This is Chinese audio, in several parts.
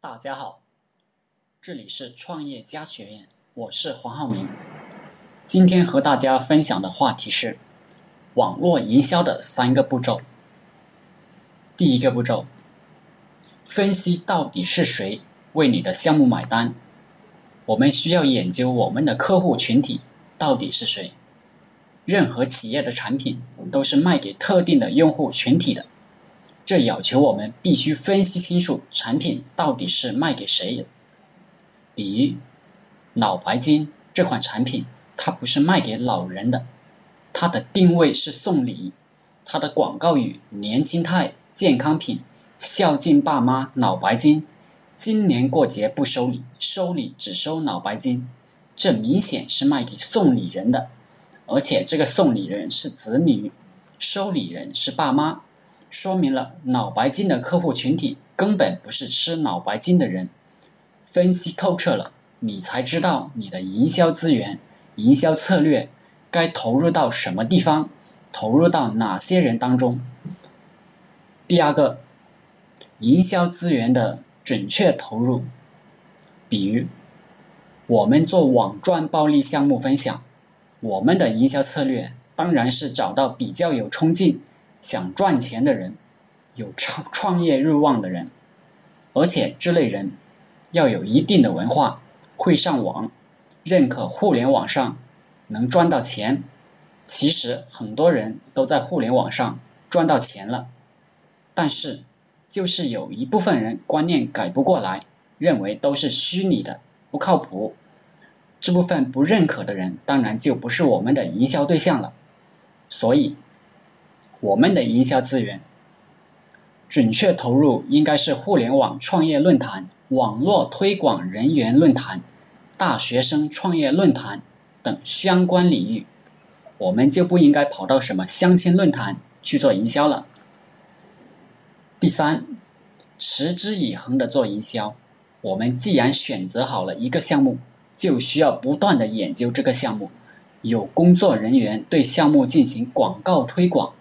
大家好，这里是创业家学院，我是黄浩明。今天和大家分享的话题是网络营销的三个步骤。第一个步骤，分析到底是谁为你的项目买单。我们需要研究我们的客户群体到底是谁。任何企业的产品都是卖给特定的用户群体的。这要求我们必须分析清楚产品到底是卖给谁的。比如脑白金这款产品，它不是卖给老人的，它的定位是送礼，它的广告语年轻态健康品，孝敬爸妈脑白金，今年过节不收礼，收礼只收脑白金，这明显是卖给送礼人的，而且这个送礼人是子女，收礼人是爸妈。说明了脑白金的客户群体根本不是吃脑白金的人。分析透彻了，你才知道你的营销资源、营销策略该投入到什么地方，投入到哪些人当中。第二个，营销资源的准确投入。比如，我们做网赚暴利项目分享，我们的营销策略当然是找到比较有冲劲。想赚钱的人，有创 创业欲望的人，而且这类人要有一定的文化，会上网，认可互联网上能赚到钱。其实很多人都在互联网上赚到钱了，但是就是有一部分人观念改不过来，认为都是虚拟的，不靠谱。这部分不认可的人，当然就不是我们的营销对象了。所以。我们的营销资源准确投入应该是互联网创业论坛、网络推广人员论坛、大学生创业论坛等相关领域，我们就不应该跑到什么相亲论坛去做营销了。第三，持之以恒的做营销。我们既然选择好了一个项目，就需要不断的研究这个项目，有工作人员对项目进行广告推广。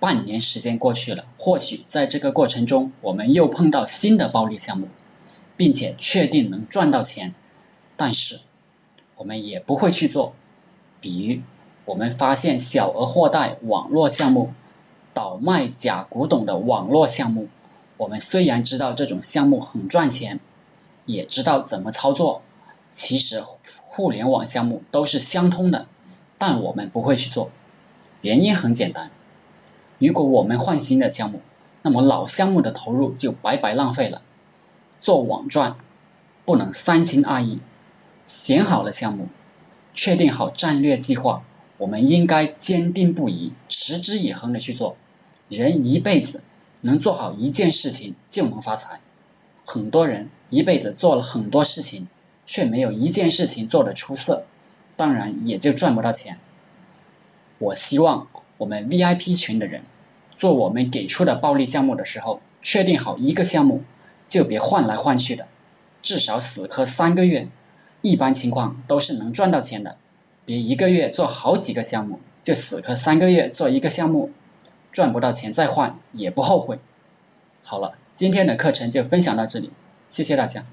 半年时间过去了，或许在这个过程中，我们又碰到新的暴利项目，并且确定能赚到钱，但是我们也不会去做。比如，我们发现小额货贷网络项目、倒卖假古董的网络项目，我们虽然知道这种项目很赚钱，也知道怎么操作，其实互联网项目都是相通的，但我们不会去做，原因很简单。如果我们换新的项目，那么老项目的投入就白白浪费了。做网赚不能三心二意，选好了项目，确定好战略计划，我们应该坚定不移、持之以恒的去做。人一辈子能做好一件事情就能发财，很多人一辈子做了很多事情，却没有一件事情做得出色，当然也就赚不到钱。我希望。我们 VIP 群的人做我们给出的暴利项目的时候，确定好一个项目就别换来换去的，至少死磕三个月，一般情况都是能赚到钱的。别一个月做好几个项目，就死磕三个月做一个项目，赚不到钱再换也不后悔。好了，今天的课程就分享到这里，谢谢大家。